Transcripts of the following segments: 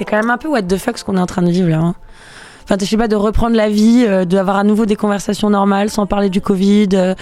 c'est quand même un peu what the fuck ce qu'on est en train de vivre là. Hein. Enfin, je sais pas, de reprendre la vie, euh, d'avoir à nouveau des conversations normales sans parler du Covid, euh,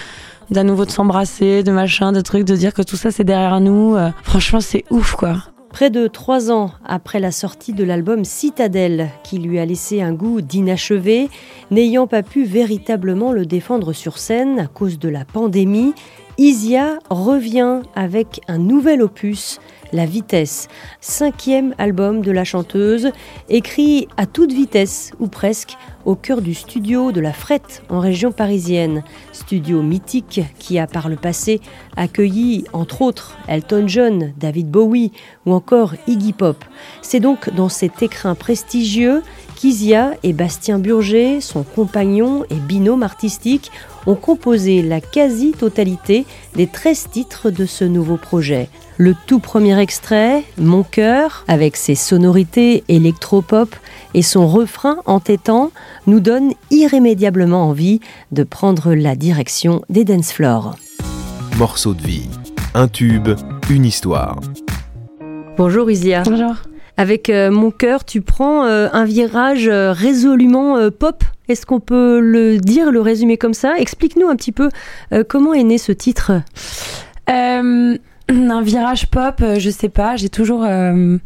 d'à nouveau de s'embrasser, de machin, de trucs, de dire que tout ça c'est derrière nous. Euh. franchement, c'est ouf quoi. Près de trois ans après la sortie de l'album Citadelle, qui lui a laissé un goût d'inachevé, n'ayant pas pu véritablement le défendre sur scène à cause de la pandémie, Isia revient avec un nouvel opus, La Vitesse, cinquième album de la chanteuse, écrit à toute vitesse, ou presque, au cœur du studio de la Frette en région parisienne. Studio mythique qui a par le passé accueilli entre autres Elton John, David Bowie ou encore Iggy Pop. C'est donc dans cet écrin prestigieux qu'Isia et Bastien Burger, son compagnon et binôme artistique, ont composé la quasi-totalité des 13 titres de ce nouveau projet. Le tout premier extrait, Mon cœur, avec ses sonorités électropop et son refrain entêtant, nous donne irrémédiablement envie de prendre la direction des dance floors. Morceau de vie, un tube, une histoire. Bonjour Isia. Bonjour. Avec euh, Mon cœur, tu prends euh, un virage euh, résolument pop. Est-ce qu'on peut le dire, le résumer comme ça? Explique-nous un petit peu comment est né ce titre? Un virage pop, euh, je sais pas. J'ai toujours, euh,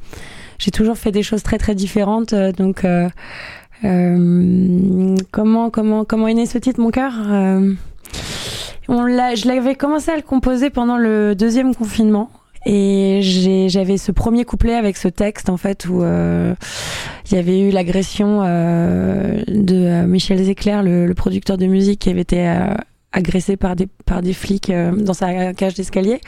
j'ai toujours fait des choses très très différentes. Euh, donc, comment comment comment est né ce titre, mon cœur On l'a, je l'avais commencé à le composer pendant le deuxième confinement. Et j'avais ce premier couplet avec ce texte en fait où il y avait eu l'agression de Michel Zecler, le, le, producteur de musique, qui avait été agressé par des par des flics dans sa cage d'escalier.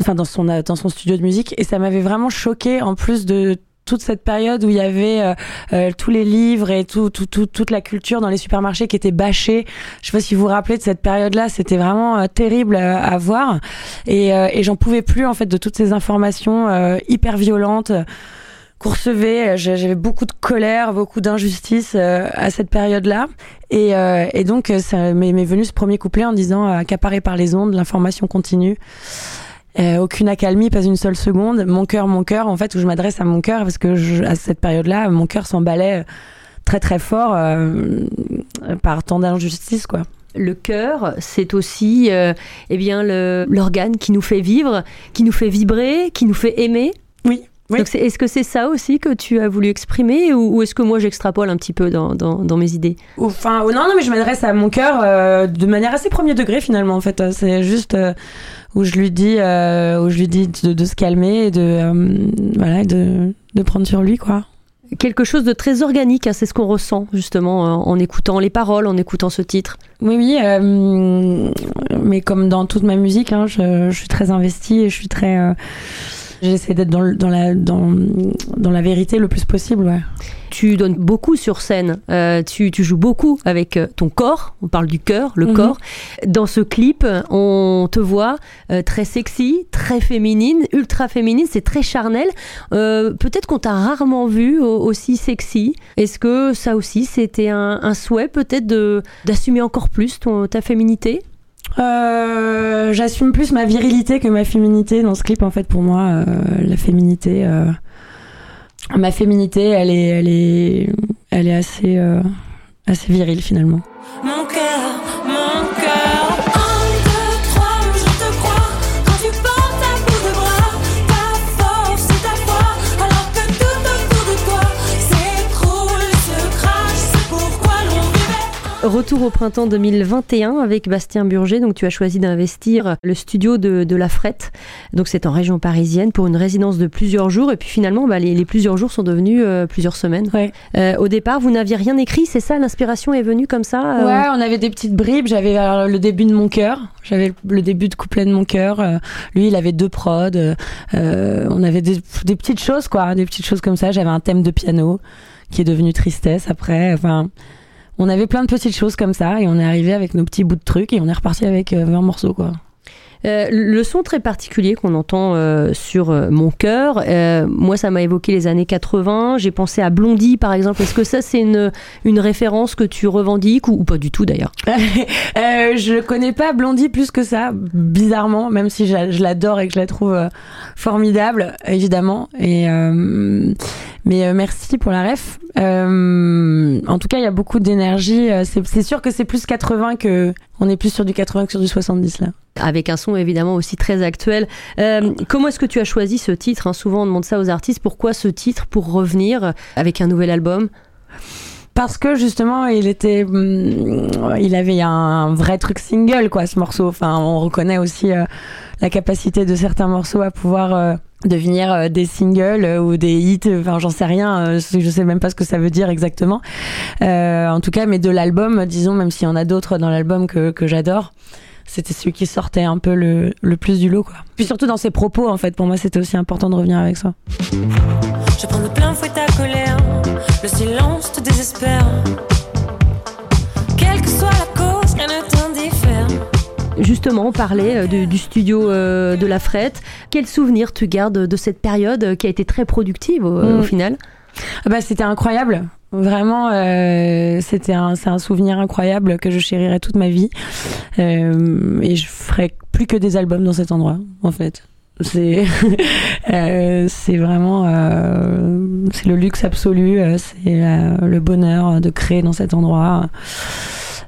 Enfin dans son dans son studio de musique. Et ça m'avait vraiment choqué en plus de toute cette période où il y avait euh, euh, tous les livres et tout, tout, tout, toute la culture dans les supermarchés qui était bâchée. Je sais pas si vous vous rappelez de cette période-là, c'était vraiment euh, terrible à voir et, et j'en pouvais plus en fait de toutes ces informations hyper violentes qu'on recevait. J'avais beaucoup de colère, beaucoup d'injustice à cette période-là. Et, et donc, ça m'est venu ce premier couplet en disant accaparé par les ondes, l'information continue. Euh, aucune accalmie, pas une seule seconde. Mon cœur, mon cœur, en fait, où je m'adresse à mon cœur parce que je, à cette période-là, mon cœur s'emballait très très fort euh, par tant d'injustice, quoi. Le cœur, c'est aussi euh, eh bien l'organe qui nous fait vivre, qui nous fait vibrer, qui nous fait aimer. Oui. Est-ce que c'est ça aussi que tu as voulu exprimer ou, est-ce que moi j'extrapole un petit peu dans, dans, dans mes idées? Enfin, non, non, mais je m'adresse à mon cœur de manière assez premier degré finalement. En fait, c'est juste où je lui dis, euh, où je lui dis de, se calmer et de, euh, voilà, de, de prendre sur lui, quoi quelque chose de très organique, hein, c'est ce qu'on ressent justement en, écoutant les paroles, en écoutant ce titre. Oui, oui, euh, mais comme dans toute ma musique, hein, je, je, suis très investie et je suis très J'essaie d'être dans, dans, la, dans, dans, la vérité le plus possible. Ouais. Tu donnes beaucoup sur scène, euh, tu, tu, joues beaucoup avec euh, ton corps, on parle du cœur, le mhm. corps. Dans ce clip, on te voit euh, très sexy, très féminine, ultra féminine, c'est très charnel. Peut-être qu'on t'a rarement vu aussi sexy. Est-ce que ça aussi c'était un, un souhait peut-être d'assumer encore plus ton, ta féminité? Euh, J'assume plus ma virilité que ma féminité dans ce clip. En fait, pour moi, euh, la féminité, euh, ma féminité, elle est, elle est, elle est assez, euh, assez virile finalement. Mon cœur, Retour au printemps 2021 avec Bastien Burger. Donc, tu as choisi d'investir le studio de, La Frette. Donc, c'est en région parisienne pour une résidence de plusieurs jours. Et puis, finalement, bah, les, plusieurs jours sont devenus euh, plusieurs semaines. Euh, au départ, vous n'aviez rien écrit, c'est ça L'inspiration est venue comme ça euh? Ouais, on avait des petites bribes. J'avais le début de mon cœur. J'avais le début de couplet de mon cœur. lui, il avait deux prods. on avait des, des petites choses, quoi. Des petites choses comme ça. J'avais un thème de piano qui est devenu tristesse après. Enfin on avait plein de petites choses comme ça et on est arrivé avec nos petits bouts de trucs et on est reparti avec 20 euh, morceaux quoi. Euh, le son très particulier qu'on entend euh, sur Mon cœur, moi ça m'a évoqué les années 80, j'ai pensé à Blondie par exemple, est-ce que ça c'est une, une référence que tu revendiques ou, pas du tout d'ailleurs? Je connais pas Blondie plus que ça, bizarrement, même si je, l'adore et que je la trouve formidable évidemment. Et, Mais merci pour la ref. en tout cas, il y a beaucoup d'énergie. C'est sûr que c'est plus 80 que on est plus sur du 80 que sur du 70 là. Avec un son évidemment aussi très actuel. comment est-ce que tu as choisi ce titre hein? Souvent on demande ça aux artistes. Pourquoi ce titre pour revenir avec un nouvel album? Parce que justement il était mm, il avait un vrai truc single quoi ce morceau enfin on reconnaît aussi euh, la capacité de certains morceaux à pouvoir euh, devenir euh, des singles ou des hits enfin j'en sais rien je sais même pas ce que ça veut dire exactement. En tout cas mais de l'album disons même s'il y en a d'autres dans l'album que, que j'adore c'était celui qui sortait un peu le, le, plus du lot quoi. Puis surtout dans ses propos en fait pour moi c'était aussi important de revenir avec ça. Je prends de plein fouet ta colère. Le silence Justement, on parlait euh, du studio euh, de la Frette. Quel souvenir tu gardes de cette période euh, qui a été très productive au, mm. final? Ah bah, C'était incroyable. Vraiment, c'était un, c'est un souvenir incroyable que je chérirai toute ma vie. et je ferai plus que des albums dans cet endroit, en fait. C'est euh, c'est vraiment c'est le luxe absolu, c'est le bonheur de créer dans cet endroit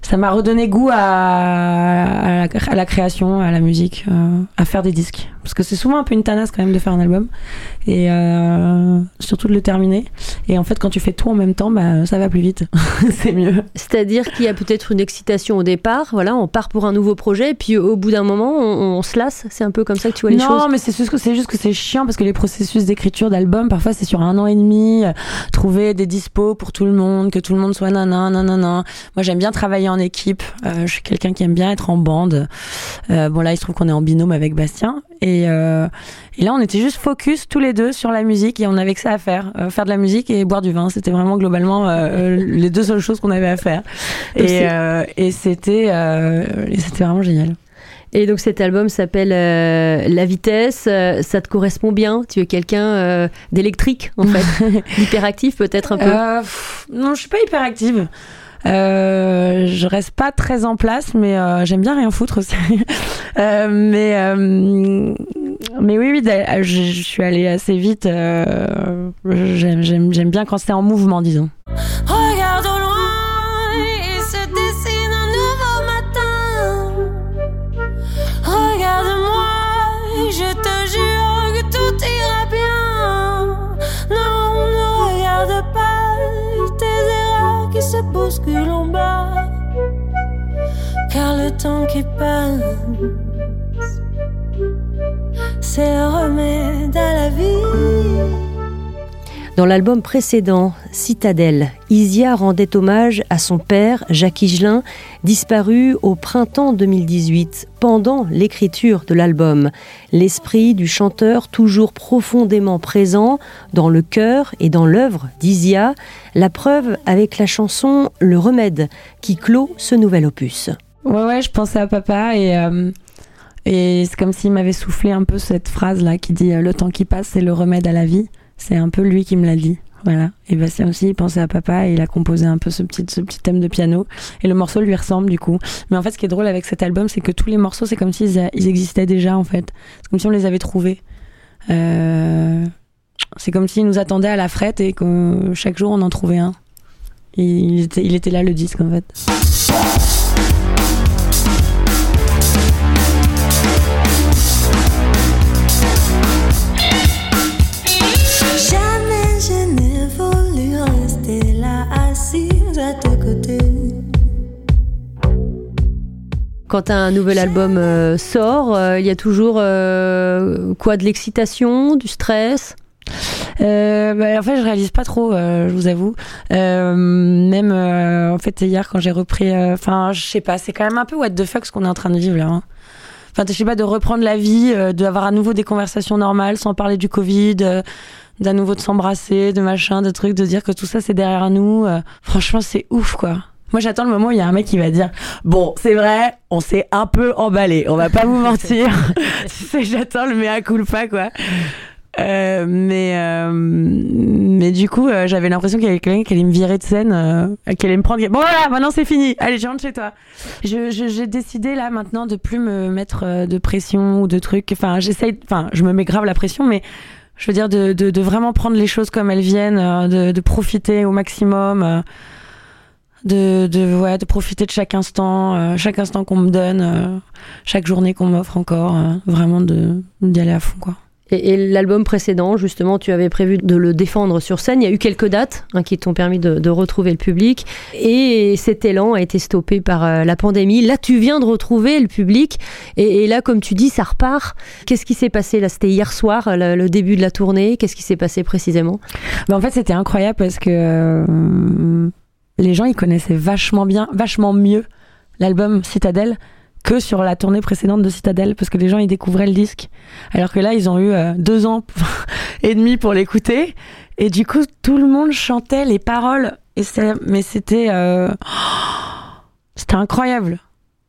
ça m'a redonné goût à, la, création, à la musique, euh, à faire des disques. Parce que c'est souvent un peu une tanasse quand même de faire un album. Et euh, surtout de le terminer. Et en fait, quand tu fais tout en même temps, bah, ça va plus vite. c'est mieux. C'est-à-dire qu'il y a peut-être une excitation au départ. Voilà, on part pour un nouveau projet. Et puis au bout d'un moment, on, se lasse. C'est un peu comme ça que tu vois les choses. Non, mais c'est juste que c'est juste que c'est chiant parce que les processus d'écriture d'album, parfois c'est sur un an et demi. trouver des dispos pour tout le monde, que tout le monde soit nanan, nanana. Moi, j'aime bien travailler en équipe. Euh, je suis quelqu'un qui aime bien être en bande. Euh, bon là, il se trouve qu'on est en binôme avec Bastien. Et, euh, et, là, on était juste focus tous les deux sur la musique et on avait que ça à faire, faire de la musique et boire du vin. C'était vraiment globalement les deux seules choses qu'on avait à faire. Et, et c'était c'était vraiment génial. Et donc cet album s'appelle La vitesse. ça te correspond bien? Tu es quelqu'un d'électrique en fait, hyperactif peut-être un peu? non, je suis pas hyperactive. Euh, je reste pas très en place, mais euh, j'aime bien rien foutre aussi. euh, mais euh, mais oui, oui, je, je, suis allée assez vite. Euh, j'aime bien quand c'est en mouvement, disons. Regarde qui se bousculent en bas. Car le temps qui passe c'est le Dans l'album précédent, Citadelle, Isia rendait hommage à son père, Jacques Higelin, disparu au printemps 2018, pendant l'écriture de l'album. L'esprit du chanteur toujours profondément présent dans le cœur et dans l'œuvre d'Isia, la preuve avec la chanson Le Remède, qui clôt ce nouvel opus. Ouais, ouais, je pensais à papa et euh, et c'est comme s'il m'avait soufflé un peu cette phrase-là qui dit euh, Le temps qui passe, c'est le remède à la vie. C'est un peu lui qui me l'a dit. Voilà. Et Bastien aussi, il pensait à papa et il a composé un peu ce petit, ce petit thème de piano. Et le morceau lui ressemble du coup. Mais en fait, ce qui est drôle avec cet album, c'est que tous les morceaux, c'est comme s'ils ils existaient déjà en fait. C'est comme si on les avait trouvés. Euh, c'est comme s'ils nous attendaient à la frette et que chaque jour on en trouvait un. il, était, il était là le disque en fait. Quand un nouvel album euh, sort, euh, il y a toujours euh, quoi de l'excitation, du stress? Bah, en fait, je réalise pas trop, je vous avoue. même en fait hier quand j'ai repris, enfin, je sais pas, c'est quand même un peu what the fuck ce qu'on est en train de vivre là. Hein. Enfin, je sais pas, de reprendre la vie, d'avoir à nouveau des conversations normales sans parler du Covid, d'à nouveau de s'embrasser, de machin, de trucs, de dire que tout ça c'est derrière nous. franchement, c'est ouf quoi. Moi, j'attends le moment où il y a un mec qui va dire Bon, c'est vrai, on s'est un peu emballé, on va pas vous mentir. j'attends le mea culpa, quoi. Euh, mais euh, mais du coup euh, j'avais l'impression qu'il y avait quelqu'un qui allait me virer de scène euh, qui allait me prendre. Bon voilà maintenant c'est fini. Allez je rentre chez toi. J'ai je, décidé là maintenant de plus me mettre de pression ou de trucs. Enfin j'essaye enfin je me mets grave la pression mais Je veux dire, de, de, de vraiment prendre les choses comme elles viennent, de, de profiter au maximum, de, de, ouais, de profiter de chaque instant, euh, chaque instant qu'on me donne, euh, chaque journée qu'on m'offre encore, euh, vraiment de d'y aller à fond, quoi. Et, et l'album précédent, justement, tu avais prévu de le défendre sur scène. Il y a eu quelques dates hein, qui t'ont permis de, de retrouver le public. Et cet élan a été stoppé par la pandémie. Là, tu viens de retrouver le public. Et, et là, comme tu dis, ça repart. Qu'est-ce qui s'est passé? Là C'était hier soir, le, le début de la tournée. Qu'est-ce qui s'est passé précisément? Bah, en fait, c'était incroyable parce que les gens, ils connaissaient vachement bien, vachement mieux l'album Citadelle que sur la tournée précédente de Citadelle parce que les gens, ils découvraient le disque. Alors que là, ils ont eu euh, deux ans et demi pour l'écouter. Et du coup, tout le monde chantait les paroles. Et mais c'était, euh, c'était incroyable.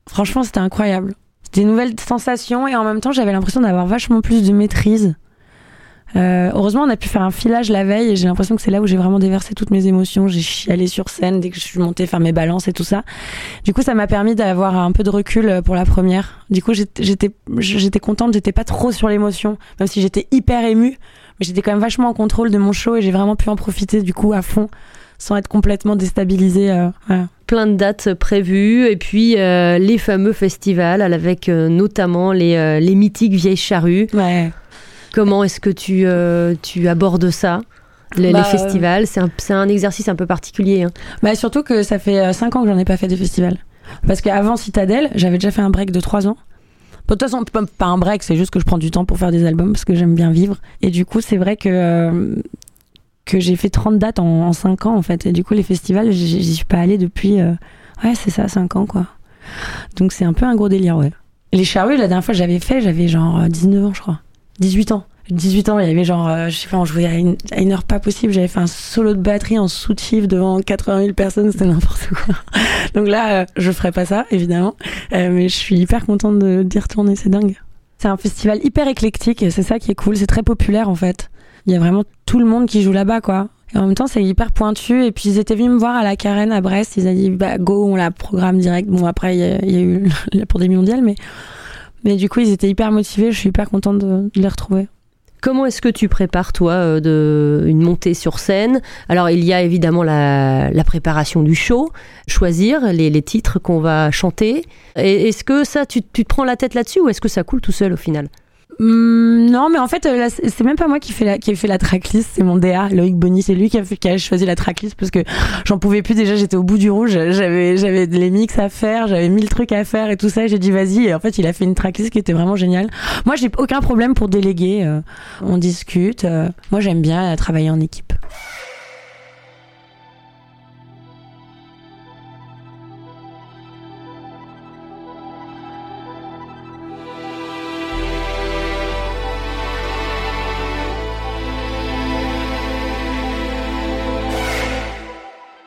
Franchement, c'était incroyable. C'était une nouvelle sensation et en même temps, j'avais l'impression d'avoir vachement plus de maîtrise. Euh, heureusement, on a pu faire un filage la veille et j'ai l'impression que c'est là où j'ai vraiment déversé toutes mes émotions. J'ai chialé sur scène dès que je suis montée faire mes balances et tout ça. Du coup, ça m'a permis d'avoir un peu de recul pour la première. Du coup, j'étais j'étais contente, j'étais pas trop sur l'émotion, même si j'étais hyper émue, mais j'étais quand même vachement en contrôle de mon show et j'ai vraiment pu en profiter du coup à fond sans être complètement déstabilisée. euh, voilà. plein de dates prévues et puis euh, les fameux festivals avec euh, notamment les, euh, les mythiques vieilles charrues. Ouais. Comment est-ce que tu, euh, tu abordes ça les, Bah, les festivals, c'est un, c'est un exercice un peu particulier. hein. Bah surtout que ça fait 5 ans que j'en ai pas fait des festivals. Parce qu'avant Citadelle, j'avais déjà fait un break de 3 ans. De toute façon, pas- un break, c'est juste que je prends du temps pour faire des albums parce que j'aime bien vivre. Et du coup, c'est vrai que, euh, que j'ai fait 30 dates en, en 5 ans en fait. Et du coup, les festivals, j'y suis pas allée depuis. euh, ouais, c'est ça, 5 ans quoi. Donc c'est un peu un gros délire, ouais. Les charrues, la dernière fois que j'avais fait, j'avais genre euh, 19 ans, je crois. 18 ans. 18 ans, il y avait genre, euh, je sais pas, on jouait à une, heure pas possible. J'avais fait un solo de batterie en sous-chief devant 80 000 personnes, c'était n'importe quoi. Donc là, euh, je ferai pas ça, évidemment. Euh, mais je suis hyper contente d'y retourner, c'est dingue. C'est un festival hyper éclectique, c'est ça qui est cool. C'est très populaire en fait. Il y a vraiment tout le monde qui joue là-bas, quoi. Et en même temps, c'est hyper pointu. Et puis, ils étaient venus me voir à la Carène à Brest. Ils ont dit, bah, go, on la programme direct. Bon, après, il y, y a eu la pandémie mondiale, mais, mais du coup, ils étaient hyper motivés. Je suis hyper contente de, les retrouver. Comment est-ce que tu prépares, toi, euh, de, une montée sur scène? Alors, il y a évidemment la, préparation du show, choisir les, les titres qu'on va chanter. Est-ce que ça, tu, tu te prends la tête là-dessus ou est-ce que ça coule tout seul au final? Hum, non, mais en fait, euh, c'est même pas moi qui qui ai fait la tracklist, c'est mon DA, Loïc Bonny, c'est lui qui a, fait- choisi la tracklist parce que j'en pouvais plus. Déjà, j'étais au bout du rouge, j'avais, j'avais les mix à faire, j'avais mille trucs à faire et tout ça, j'ai dit vas-y, et en fait, il a fait une tracklist qui était vraiment géniale. Moi, j'ai aucun problème pour déléguer, euh, on discute, euh, moi j'aime bien travailler en équipe.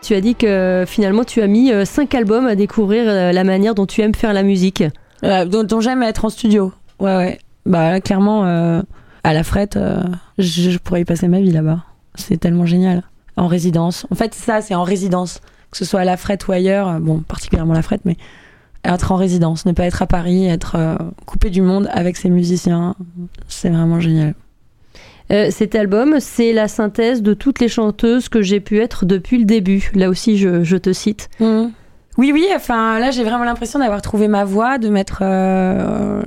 Tu as dit que finalement, tu as mis euh, cinq albums à découvrir euh, la manière dont tu aimes faire la musique. Euh, dont, dont j'aime être en studio. Ouais, ouais. Bah, clairement, à la frette, je, je pourrais y passer ma vie là-bas. C'est tellement génial. En résidence. En fait, ça, c'est en résidence. Que ce soit à la frette ou ailleurs. Bon, particulièrement la frette, mais être en résidence. Ne pas être à Paris, être coupé du monde avec ses musiciens. C'est vraiment génial. Euh, cet album, c'est la synthèse de toutes les chanteuses que j'ai pu être depuis le début. Là aussi, je, te cite. Mhm. Oui, oui, enfin là j'ai vraiment l'impression d'avoir trouvé ma voix, de mettre. euh,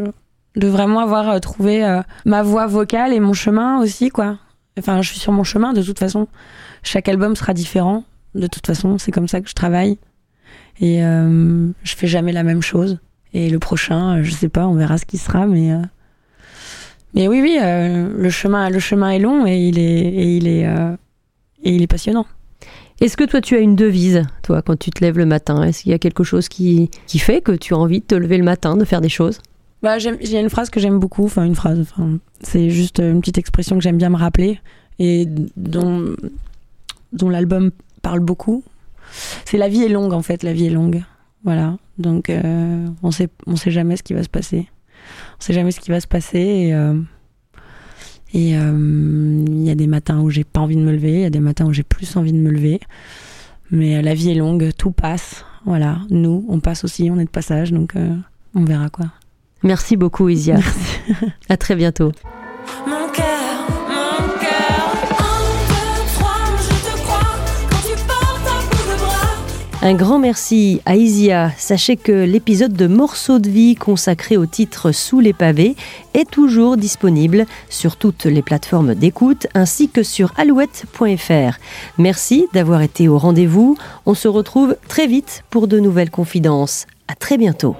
de vraiment avoir euh, trouvé ma voix vocale et mon chemin aussi, quoi. Enfin, je suis sur mon chemin de toute façon. Chaque album sera différent. De toute façon, c'est comme ça que je travaille. Et je fais jamais la même chose. Et le prochain, je sais pas, on verra ce qui sera, mais. Euh, Mais oui, oui, euh, le, chemin, le chemin est long et il est, et il est, euh, et il est passionnant. Est-ce que toi, tu as une devise, toi, quand tu te lèves le matin? Est-ce qu'il y a quelque chose qui, qui fait que tu as envie de te lever le matin, de faire des choses? Bah, il y a une phrase que j'aime beaucoup, enfin une phrase, enfin, c'est juste une petite expression que j'aime bien me rappeler et dont, dont l'album parle beaucoup. C'est la vie est longue en fait, la vie est longue. Voilà, donc euh, on sait, on sait jamais ce qui va se passer. On sait jamais ce qui va se passer et euh, et euh, il y a des matins où j'ai pas envie de me lever, il y a des matins où j'ai plus envie de me lever. Mais euh, la vie est longue, tout passe. Voilà, nous, on passe aussi, on est de passage, donc euh, on verra quoi. Merci beaucoup, Isia. à très bientôt. Un grand merci à Isia. Sachez que l'épisode de Morceaux de vie consacré au titre Sous les pavés est toujours disponible sur toutes les plateformes d'écoute ainsi que sur alouette.fr. Merci d'avoir été au rendez-vous. On se retrouve très vite pour de nouvelles confidences. À très bientôt.